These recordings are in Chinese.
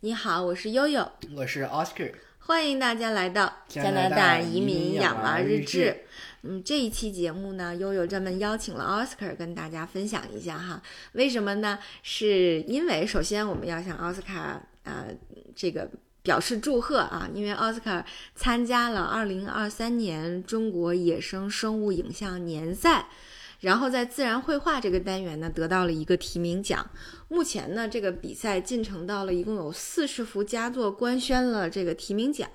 你好，我是悠悠，我是 Oscar，欢迎大家来到加拿大移民养娃日志。嗯，这一期节目呢，悠悠专门邀请了 Oscar 跟大家分享一下哈。为什么呢？是因为首先我们要向奥斯卡啊这个表示祝贺啊，因为奥斯卡参加了2023年中国野生生物影像年赛。然后在自然绘画这个单元呢，得到了一个提名奖。目前呢，这个比赛进程到了一共有四十幅佳作官宣了这个提名奖。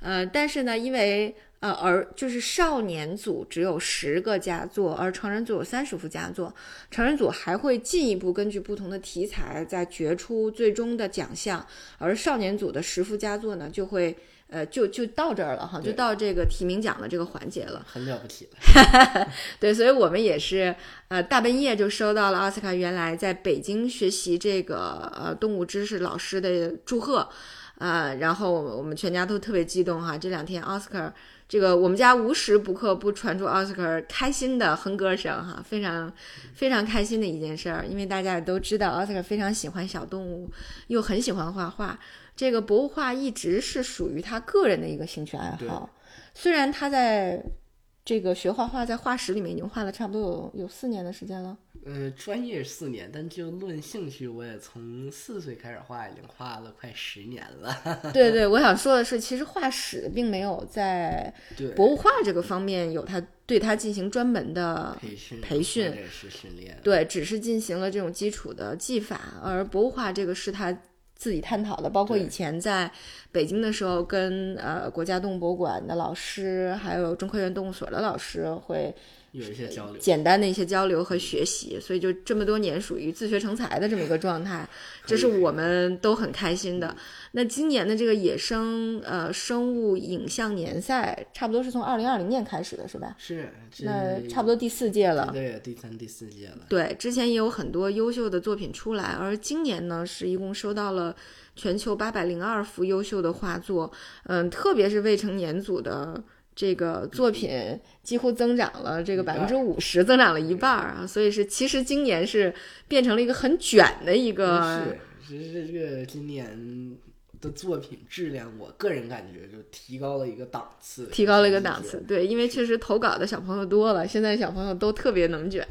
呃，但是呢，因为呃而就是少年组只有十个佳作，而成人组有三十幅佳作。成人组还会进一步根据不同的题材再决出最终的奖项，而少年组的十幅佳作呢，就会。呃，就就到这儿了哈，就到这个提名奖的这个环节了，很了不起了。对，所以我们也是呃大半夜就收到了奥斯卡原来在北京学习这个呃动物知识老师的祝贺，呃，然后我们全家都特别激动哈。这两天奥斯卡这个我们家无时不刻不传出奥斯卡开心的哼歌声哈，非常非常开心的一件事儿，因为大家也都知道奥斯卡非常喜欢小动物，又很喜欢画画。这个博物画一直是属于他个人的一个兴趣爱好，虽然他在这个学画画，在画室里面已经画了差不多有有四年的时间了。呃，专业四年，但就论兴趣，我也从四岁开始画，已经画了快十年了。对对，我想说的是，其实画室并没有在博物画这个方面有他对他进行专门的培训培训，是训练。对，只是进行了这种基础的技法，而博物画这个是他。自己探讨的，包括以前在北京的时候，跟呃国家动物博物馆的老师，还有中科院动物所的老师会有一些交流，简单的一些交流和学习，所以就这么多年属于自学成才的这么一个状态，这是我们都很开心的。那今年的这个野生呃生物影像年赛，差不多是从二零二零年开始的，是吧？是，那差不多第四届了。对，第三、第四届了。对，之前也有很多优秀的作品出来，而今年呢，是一共收到了全球八百零二幅优秀的画作，嗯，特别是未成年组的这个作品，几乎增长了这个百分之五十，增长了一半啊！所以是，其实今年是变成了一个很卷的一个。是，其实这个今年。的作品质量，我个人感觉就提高了一个档次，提高了一个档次。对，因为确实投稿的小朋友多了，现在小朋友都特别能卷，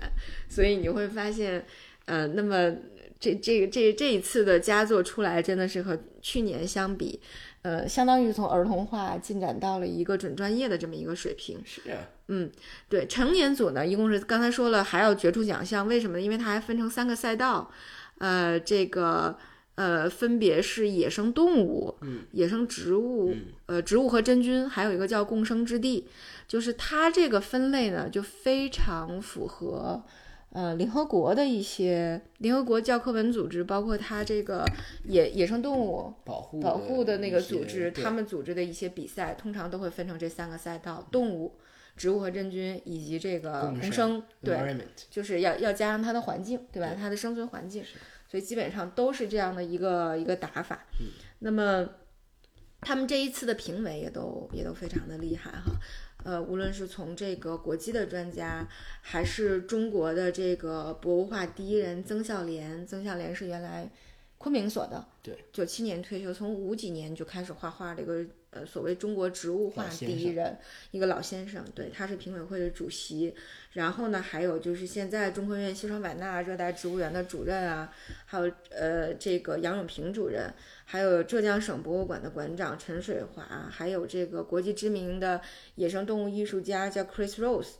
所以你会发现，呃，那么这这这这一次的佳作出来，真的是和去年相比，呃，相当于从儿童化进展到了一个准专业的这么一个水平。是，嗯，对，成年组呢，一共是刚才说了还要角逐奖项，为什么呢？因为它还分成三个赛道，呃，这个。呃，分别是野生动物、野生植物、呃，植物和真菌，还有一个叫共生之地。就是它这个分类呢，就非常符合呃联合国的一些联合国教科文组织，包括它这个野野生动物保护保护的那个组织，他们组织的一些比赛，通常都会分成这三个赛道：动物、植物和真菌，以及这个共生。对，就是要要加上它的环境，对吧？它的生存环境。所以基本上都是这样的一个一个打法，那么他们这一次的评委也都也都非常的厉害哈，呃，无论是从这个国际的专家，还是中国的这个博物画第一人曾孝濂，曾孝濂是原来昆明所的，对，九七年退休，从五几年就开始画画的一个。呃，所谓中国植物画第一人，一个老先生，对，他是评委会的主席。然后呢，还有就是现在中科院西双版纳热带植物园的主任啊，还有呃这个杨永平主任，还有浙江省博物馆的馆长陈水华，还有这个国际知名的野生动物艺术家叫 Chris Rose，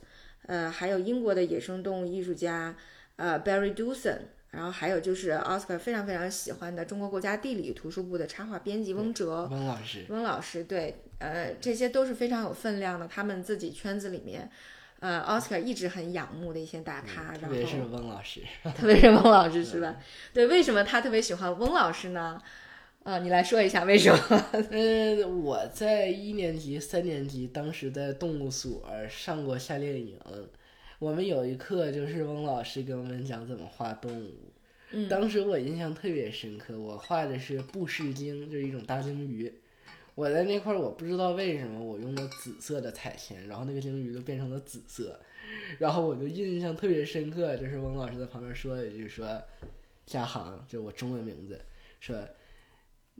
呃，还有英国的野生动物艺术家呃 Barry Dawson。然后还有就是奥斯卡非常非常喜欢的中国国家地理图书部的插画编辑翁哲，翁老师，翁老师，对，呃，这些都是非常有分量的，他们自己圈子里面，呃，奥斯卡一直很仰慕的一些大咖，特别是翁老师，特别是翁老师是吧？对，为什么他特别喜欢翁老师呢？啊，你来说一下为什么？呃，我在一年级、三年级，当时在动物所上过夏令营。我们有一课就是翁老师给我们讲怎么画动物，当时我印象特别深刻，我画的是布氏鲸，就是一种大鲸鱼。我在那块儿我不知道为什么我用的紫色的彩铅，然后那个鲸鱼就变成了紫色，然后我就印象特别深刻，就是翁老师在旁边说了一句说，嘉航，就我中文名字，说。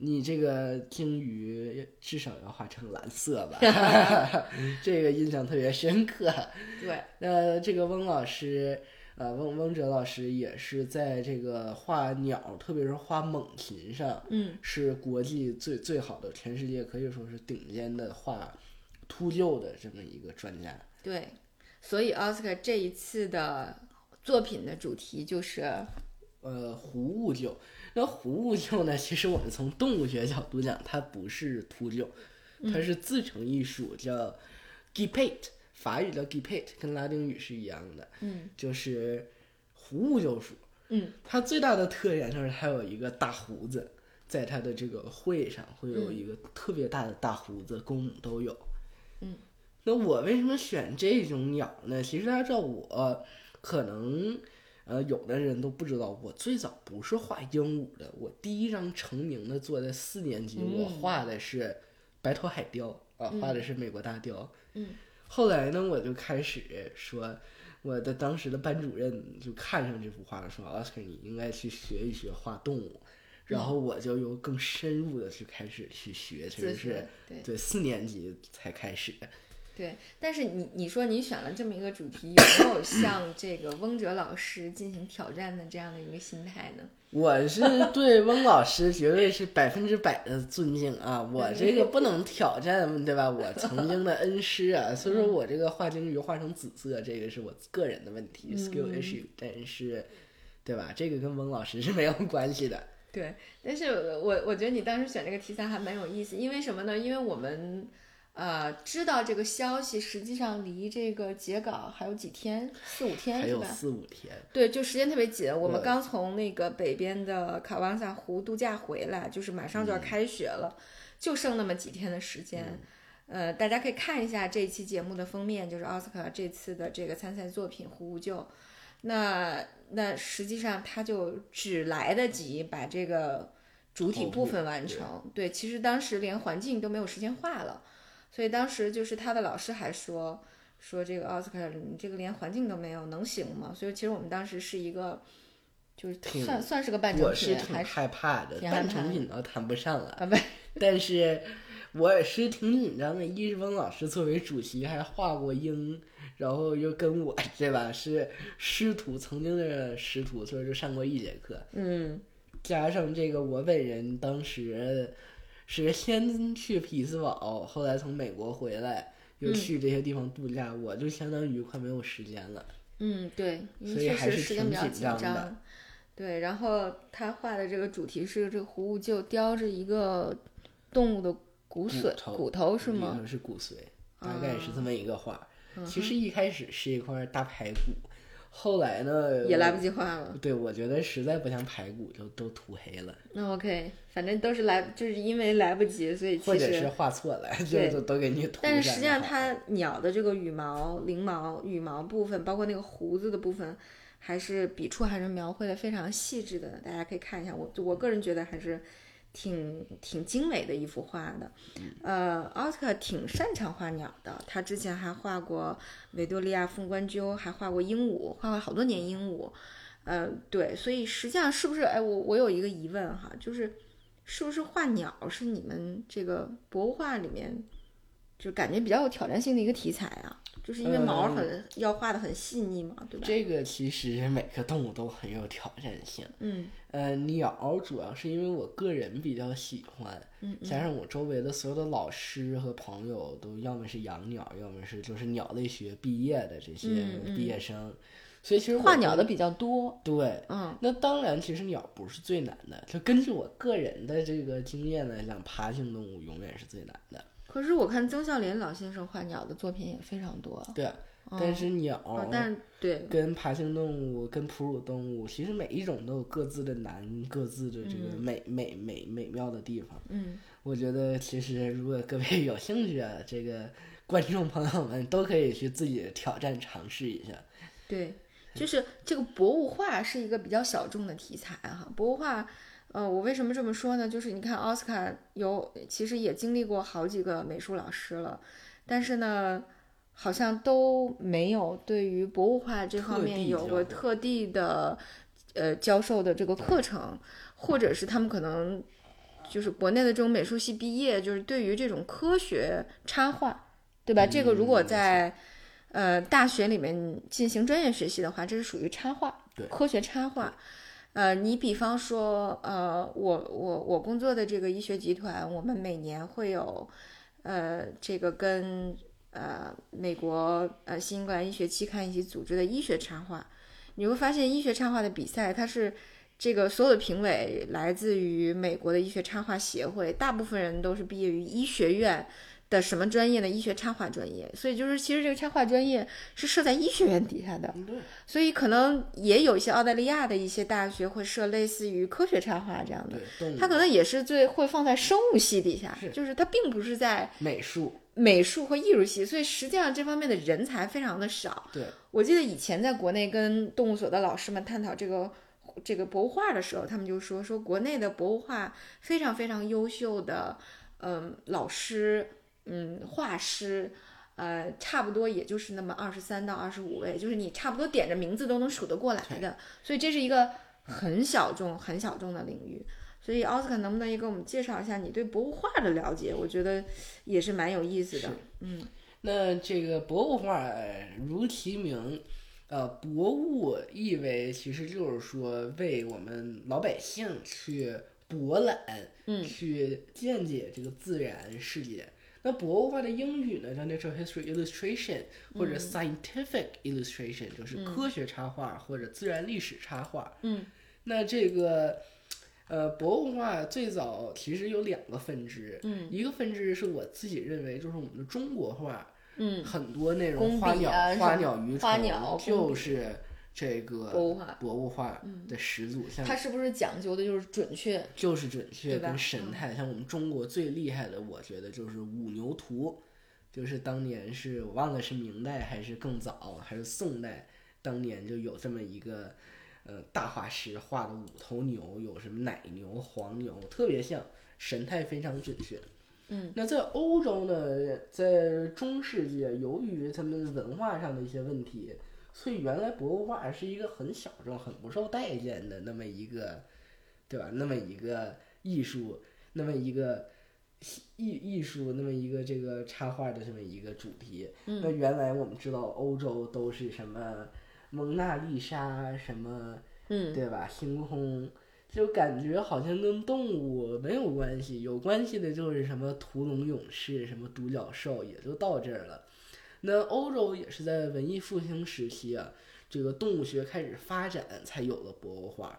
你这个鲸鱼至少要画成蓝色吧？这个印象特别深刻。对，那这个翁老师，呃，翁翁哲老师也是在这个画鸟，特别是画猛禽上，嗯，是国际最最好的，全世界可以说是顶尖的画秃鹫的这么一个专家。对，所以奥斯卡这一次的作品的主题就是，呃，湖物鹫。那狐物鹫呢？其实我们从动物学角度讲，它不是秃鹫，它是自成一属，叫 Gepet，法语叫 Gepet，跟拉丁语是一样的，嗯就是狐物鹫属。嗯它最大的特点就是它有一个大胡子，在它的这个喙上会有一个特别大的大胡子，公母都有。嗯，那我为什么选这种鸟呢？其实大家知道我可能。呃，有的人都不知道，我最早不是画鹦鹉的，我第一张成名的作在四年级，我画的是白头海雕啊，画的是美国大雕。嗯，后来呢，我就开始说，我的当时的班主任就看上这幅画了，说奥斯卡，你应该去学一学画动物。然后我就又更深入的去开始去学，其实是对对四年级才开始。对，但是你你说你选了这么一个主题，有没有向这个翁哲老师进行挑战的这样的一个心态呢？我是对翁老师绝对是百分之百的尊敬啊！我这个不能挑战，对吧？我曾经的恩师啊，所以说我这个画鲸鱼画成紫色，这个是我个人的问题，skill issue，但是，对吧？这个跟翁老师是没有关系的。对，但是我我觉得你当时选这个题材还蛮有意思，因为什么呢？因为我们。呃，知道这个消息，实际上离这个截稿还有几天，四五天是吧？四五天。对，就时间特别紧。我们刚从那个北边的卡瓦萨湖度假回来，就是马上就要开学了，就剩那么几天的时间。呃，大家可以看一下这一期节目的封面，就是奥斯卡这次的这个参赛作品《狐无救》。那那实际上他就只来得及把这个主体部分完成。对，其实当时连环境都没有时间画了。所以当时就是他的老师还说说这个奥斯卡，你这个连环境都没有，能行吗？所以其实我们当时是一个，就是算算是个半成品，我是挺害怕的，半成品倒谈不上了。啊，不，但是我也是挺紧张的。易志峰老师作为主席还画过鹰，然后又跟我对吧是师徒，曾经的师徒，所以就上过一节课。嗯，加上这个我本人当时。是先去匹兹堡，后来从美国回来，又去这些地方度假，我就相当于快没有时间了。嗯，对，所以还是时间比较紧张的。对，然后他画的这个主题是这个狐物就叼着一个动物的骨髓，骨头是吗？是骨髓，大概是这么一个画。其实一开始是一块大排骨。后来呢？也来不及画了。对，我觉得实在不像排骨，就都涂黑了。那 OK，反正都是来，就是因为来不及，所以或者是画错了，就都给你涂。但是实际上，它鸟的这个羽毛、翎毛、羽毛部分，包括那个胡子的部分，还是笔触还是描绘的非常细致的。大家可以看一下，我我个人觉得还是。挺挺精美的一幅画的，呃，奥斯卡挺擅长画鸟的。他之前还画过维多利亚凤冠鸠，还画过鹦鹉，画了好多年鹦鹉。呃，对，所以实际上是不是？哎，我我有一个疑问哈，就是是不是画鸟是你们这个博物画里面就感觉比较有挑战性的一个题材啊？就是因为毛很要画的很细腻嘛，对吧？这个其实每个动物都很有挑战性。嗯。呃，鸟主要是因为我个人比较喜欢，加上我周围的所有的老师和朋友都要么是养鸟，要么是就是鸟类学毕业的这些毕业生，所以其实画鸟的比较多。对，嗯，那当然，其实鸟不是最难的，就根据我个人的这个经验来讲，爬行动物永远是最难的。可是我看曾孝林老先生画鸟的作品也非常多。对。但是鸟，但是对，跟爬行动物、跟哺乳动物，其实每一种都有各自的难、各自的这个美美美美妙的地方。嗯，我觉得其实如果各位 有兴趣啊，这个观众朋友们都可以去自己挑战尝试一下。对，就是这个博物画是一个比较小众的题材哈。博物画，呃，我为什么这么说呢？就是你看奥斯卡有，其实也经历过好几个美术老师了，但是呢。好像都没有对于博物画这方面有过特地的，呃，教授的这个课程，或者是他们可能就是国内的这种美术系毕业，就是对于这种科学插画，对吧？这个如果在呃大学里面进行专业学习的话，这是属于插画，对科学插画。呃，你比方说，呃，我我我工作的这个医学集团，我们每年会有，呃，这个跟呃美国呃新冠医学期刊一起组织的医学插画，你会发现医学插画的比赛，它是这个所有的评委来自于美国的医学插画协会，大部分人都是毕业于医学院。的什么专业呢？医学插画专业，所以就是其实这个插画专业是设在医学院底下的，所以可能也有一些澳大利亚的一些大学会设类似于科学插画这样的，它可能也是最会放在生物系底下，就是它并不是在美术、美术和艺术系，所以实际上这方面的人才非常的少。对，我记得以前在国内跟动物所的老师们探讨这个这个博物画的时候，他们就说说国内的博物画非常非常优秀的，嗯，老师。嗯，画师，呃，差不多也就是那么二十三到二十五位，就是你差不多点着名字都能数得过来的，所以这是一个很小众、很小众的领域。所以奥斯卡能不能也给我们介绍一下你对博物画的了解？我觉得也是蛮有意思的。嗯，那这个博物画如其名，呃，博物意味其实就是说为我们老百姓去博览，嗯，去见解这个自然世界。那博物画的英语呢叫 natural history illustration 或者 scientific illustration，就是科学插画或者自然历史插画。嗯，那这个呃博物画最早其实有两个分支，嗯，一个分支是我自己认为就是我们的中国画，嗯，很多那种花鸟花鸟鱼虫就是。这个博物画，博物画的始祖，像它是不是讲究的就是准确？就是准确跟神态。像我们中国最厉害的，我觉得就是《五牛图》，就是当年是我忘了是明代还是更早，还是宋代，当年就有这么一个呃大画师画的五头牛，有什么奶牛、黄牛，特别像，神态非常准确。嗯，那在欧洲呢，在中世纪，由于他们文化上的一些问题。所以原来博物画是一个很小众、很不受待见的那么一个，对吧？那么一个艺术，那么一个艺艺术，那么一个这个插画的这么一个主题。那原来我们知道欧洲都是什么蒙娜丽莎，什么，对吧？星空，就感觉好像跟动物没有关系，有关系的就是什么屠龙勇士，什么独角兽，也就到这儿了。那欧洲也是在文艺复兴时期啊，这个动物学开始发展，才有了博物画。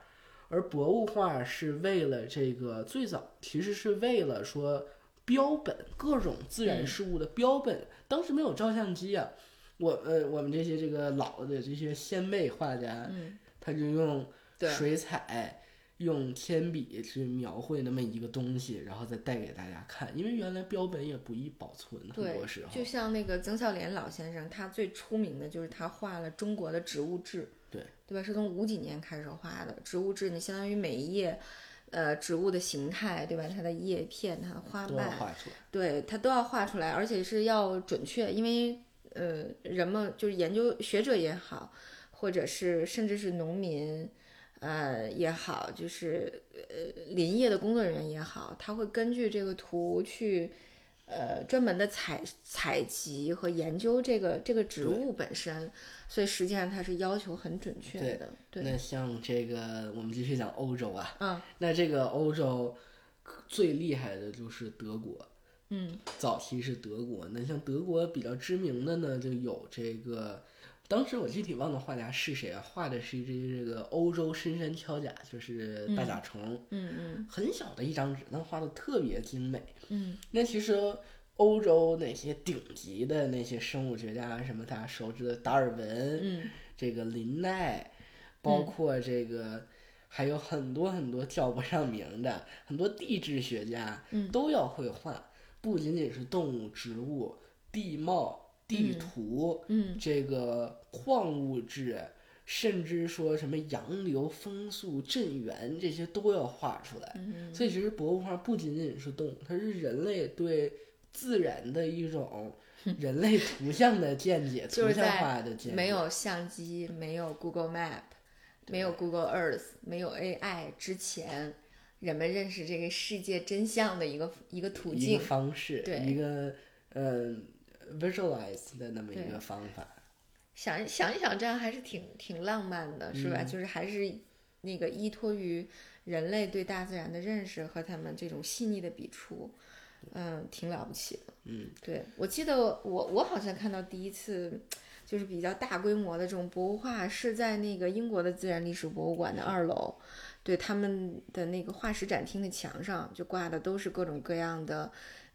而博物画是为了这个最早其实是为了说标本各种自然事物的标本。当时没有照相机啊，我呃我们这些这个老的这些先辈画家，他就用水彩。用铅笔去描绘那么一个东西，然后再带给大家看。因为原来标本也不易保存，很多时候。就像那个曾孝濂老先生，他最出名的就是他画了中国的植物志，对对吧？是从五几年开始画的植物志，你相当于每一页，呃，植物的形态，对吧？它的叶片、它的花瓣，对，它都要画出来，而且是要准确，因为呃，人们就是研究学者也好，或者是甚至是农民。呃也好，就是呃林业的工作人员也好，他会根据这个图去，呃专门的采采集和研究这个这个植物本身，所以实际上它是要求很准确的。对，那像这个我们继续讲欧洲啊，嗯，那这个欧洲最厉害的就是德国，嗯，早期是德国，那像德国比较知名的呢，就有这个。当时我具体忘了画家是谁啊？画的是一只这个欧洲深山锹甲，就是大甲虫。嗯嗯，很小的一张纸，但画的特别精美。嗯，那其实欧洲那些顶级的那些生物学家，什么大家熟知的达尔文，嗯，这个林奈，包括这个还有很多很多叫不上名的很多地质学家，嗯，都要会画，不仅仅是动物、植物、地貌。地图，嗯，这个矿物质，甚至说什么洋流、风速、震源这些都要画出来。嗯，所以其实博物画不仅仅是动物，它是人类对自然的一种人类图像的见解，图像化的见解。没有相机，没有 Google Map，没有 Google Earth，没有 AI 之前，人们认识这个世界真相的一个一个途一径个。方式，对一个嗯 visualize 的那么一个方法。想想一想，这样还是挺挺浪漫的，是吧？嗯就是还是那个依托于人类对大自然的认识和他们这种细腻的笔触，嗯，挺了不起的。嗯，对，我记得我我好像看到第一次就是比较大规模的这种博物画是在那个英国的自然历史博物馆的二楼，对他们的那个化石展厅的墙上就挂的都是各种各样的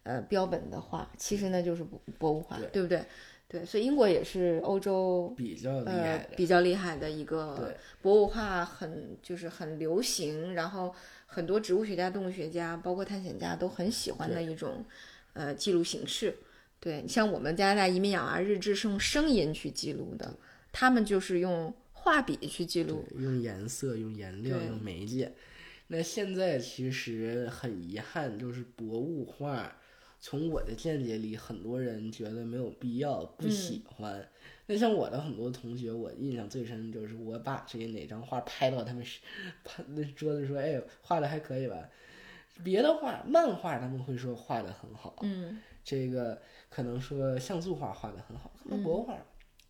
呃标本的画，其实呢就是博博物画，对对不对？对，所以英国也是欧洲比较厉呃害的，比较厉害的一个对博物画很就是很流行，然后很多植物学家、动物学家，包括探险家都很喜欢的一种呃记录形式。对你像我们加拿大移民养娃日志是用声音去记录的，他们就是用画笔去记录。用颜色、用颜料、用媒介。那现在其实很遗憾，就是博物画，从我的见解里，很多人觉得没有必要，不喜欢。那像我的很多同学，我印象最深就是我把这个哪张画拍到他们是拍那桌子说，哎，画的还可以吧？别的画，漫画他们会说画的很好，嗯这个可能说像素画画的很好，可能国画、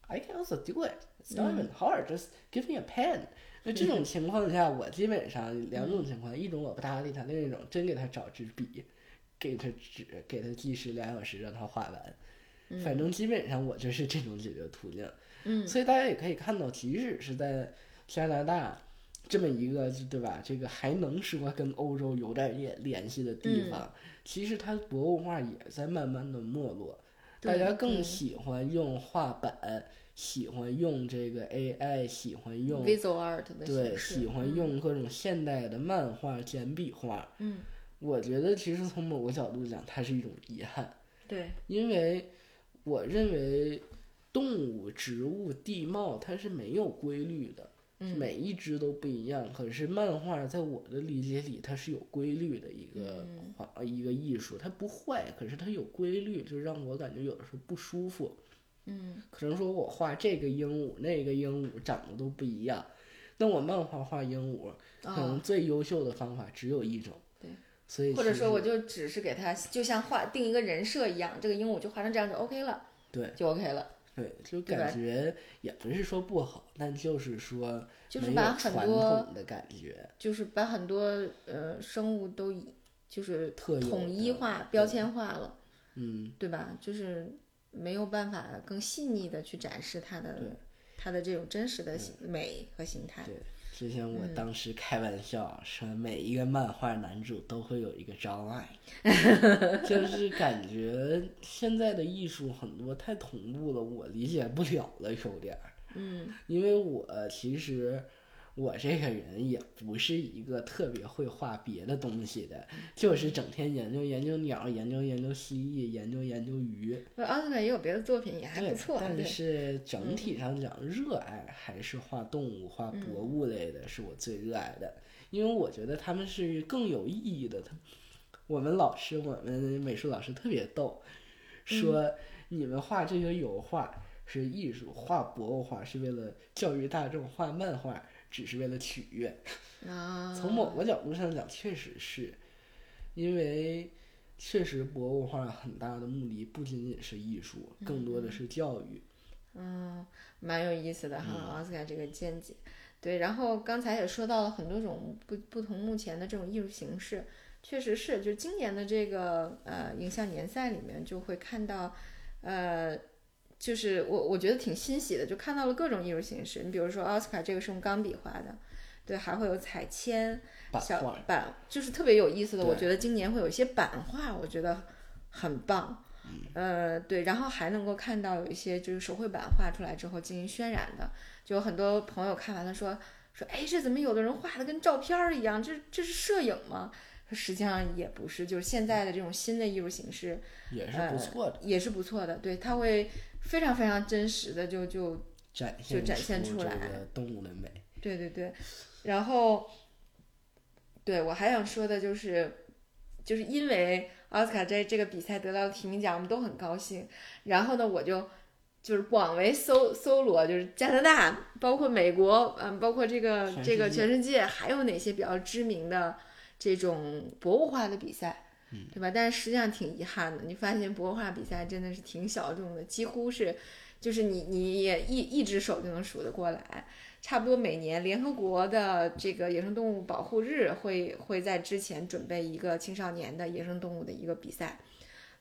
i can also do it. It's not even hard. Just give me a pen. 那这种情况下，我基本上两种情况，一种我不搭理他，另一种真给他找支笔，给他纸，给他计时两小时让他画完。反正基本上我就是这种解决途径。嗯所以大家也可以看到，即使是在加拿大这么一个对吧，这个还能说跟欧洲有点联联系的地方，其实它博物画也在慢慢的没落，大家更喜欢用画板，喜欢用这个 AI，喜欢用，visual art 的对，喜欢用各种现代的漫画、简笔画。嗯，我觉得其实从某个角度讲，它是一种遗憾。对，因为我认为动物、植物、地貌它是没有规律的，嗯每一只都不一样。可是漫画在我的理解里，它是有规律的一个嗯画、一个艺术，它不坏，可是它有规律，就让我感觉有的时候不舒服。嗯可能说我画这个鹦鹉，那个鹦鹉长得都不一样，那我漫画画鹦鹉，可能啊，最优秀的方法只有一种。对，所以或者说我就只是给他就像画定一个人设一样，这个鹦鹉就画成这样就 OK 了，对就 OK 了。对，就感觉也不是说不好，但就是说就是把很传多统的感觉，就是把很多呃生物都就是统一化、标签化了，嗯，对吧？就是没有办法更细腻的去展示它的它的这种真实的形美和形态。对。之前我嗯当时开玩笑说，每一个漫画男主都会有一个障碍，就是感觉现在的艺术很多太同步了，我理解不了了，有点儿。嗯因为我其实我这个人也不是一个特别会画别的东西的，就是整天研究研究鸟，研究研究蜥蜴，研究研究鱼。不奥特曼也有别的作品也还不错，但，是整体上讲，热爱还是画动物、画嗯博物类的，是我最热爱的，因为我觉得他们是更有意义的。他我们老师，我们美术老师特别逗，嗯说你们画这些油画是艺术，画博物画是为了教育大众，画漫画只是为了取悦。啊，从某个角度上讲，确实是，因为确实博物画很大的目的不仅仅是艺术，更多的是教育。嗯，蛮有意思的哈，嗯奥斯卡这个见解。对，然后刚才也说到了很多种不不同目前的这种艺术形式，确实是，就今年的这个呃影像年赛里面就会看到，呃，就是我我觉得挺欣喜的，就看到了各种艺术形式。你比如说奥斯卡这个是用钢笔画的，对，还会有彩铅、小版就是特别有意思的。我觉得今年会有一些版画，我觉得很棒。呃，对，然后还能够看到有一些就是手绘版画出来之后进行渲染的，就有很多朋友看完了说说，哎，这怎么有的人画的跟照片儿一样？这这是摄影吗？实际上也不是，就是现在的这种新的艺术形式也是不错的，也是不错的，对，它会非常非常真实的就就展就展现出来个动物的美。对对对，然后，对我还想说的就是，就是因为奥斯卡在这个比赛得到提名奖，我们都很高兴。然后呢，我就就是广为搜搜罗，就是加拿大，包括美国，嗯，包括这个这个全世界，还有哪些比较知名的这种博物化的比赛，对吧？但是实际上挺遗憾的，你发现博物化比赛真的是挺小众的，几乎是就是你你也一一只手就能数得过来。差不多每年联合国的这个野生动物保护日会会在之前准备一个青少年的野生动物的一个比赛，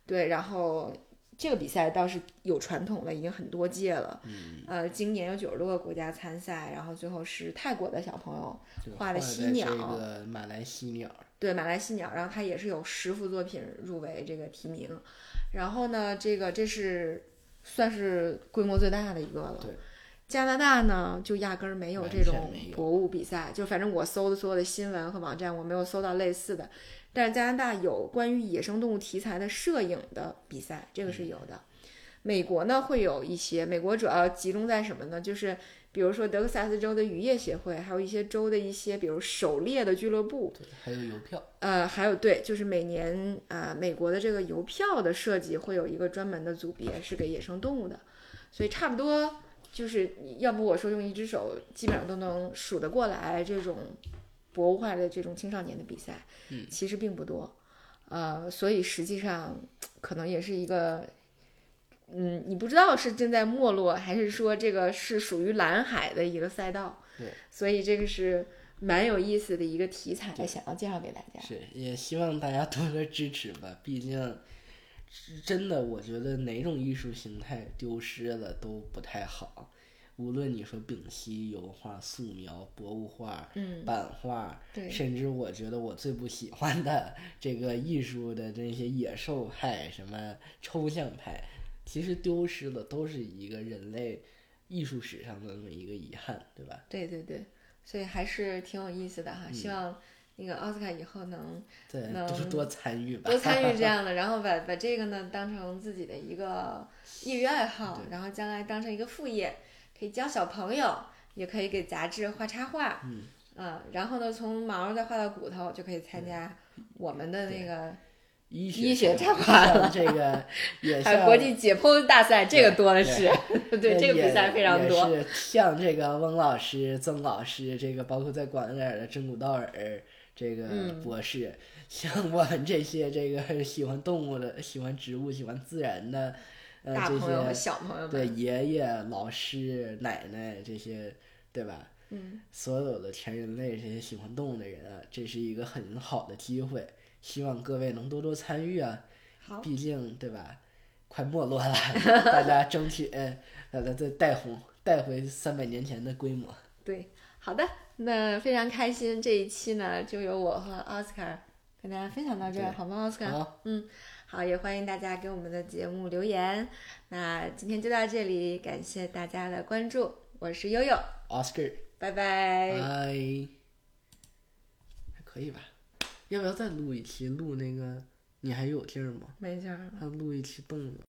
对，然后这个比赛倒是有传统了，已经很多届了。嗯，呃，今年有九十多个国家参赛，然后最后是泰国的小朋友画的犀鸟，这个马来犀鸟，对马来西鸟，然后它也是有十幅作品入围这个提名，然后呢，这个这是算是规模最大的一个了。对，加拿大呢就压根儿没有这种博物比赛，就反正我搜的所有的新闻和网站，我没有搜到类似的。但是加拿大有关于野生动物题材的摄影的比赛，这个是有的。美国呢会有一些，美国主要集中在什么呢？就是比如说德克萨斯州的渔业协会，还有一些州的一些，比如狩猎的俱乐部，对，还有邮票，呃，还有对，就是每年啊、呃美国的这个邮票的设计会有一个专门的组别是给野生动物的，所以差不多就是要不我说用一只手基本上都能数得过来这种博物化的这种青少年的比赛，嗯其实并不多，呃，所以实际上可能也是一个。嗯，你不知道是正在没落，还是说这个是属于蓝海的一个赛道？对，所以这个是蛮有意思的一个题材，想要介绍给大家。是也希望大家多多支持吧。毕竟，真的，我觉得哪种艺术形态丢失了都不太好。无论你说丙烯、油画、素描、博物画、嗯，版画，对甚至我觉得我最不喜欢的这个艺术的这些野兽派、什么抽象派，其实丢失的都是一个人类艺术史上的那么一个遗憾，对吧？对对对，所以还是挺有意思的哈。希望那个奥斯卡以后能 对，能多多参与吧，多参与这 样的，然后把把这个呢当成自己的一个业余爱好，然后将来当成一个副业，可以教小朋友，也可以给杂志画插画，嗯，啊，然后呢从毛再画到骨头，就可以参加我们的那个医医学插插画了这个也国际解剖大赛，这个多的对是，对这个比赛非常多。是像这个翁老师、曾老师，这个包括在广点的真古道尔这个嗯博士，像我们这些这个 喜欢动物的、喜欢植物、喜欢自然的，呃，大朋友和小朋友对，爷爷、老师、奶奶这些，对吧？嗯，所有的全人类这些喜欢动物的人啊，这是一个很好的机会，希望各位能多多参与啊。好，毕竟对吧，快没落了，大家争取 呃把它再带红，带回三百年前的规模。对，好的，那非常开心，这一期呢就由我和奥斯卡跟大家分享到这儿，对好吗？奥斯卡，好，嗯，好，也欢迎大家给我们的节目留言。那今天就到这里，感谢大家的关注，我是悠悠，Oscar，拜拜。拜，还可以吧？要不要再录一期？录那个，你还有劲儿吗？没劲儿了。还录一期动物。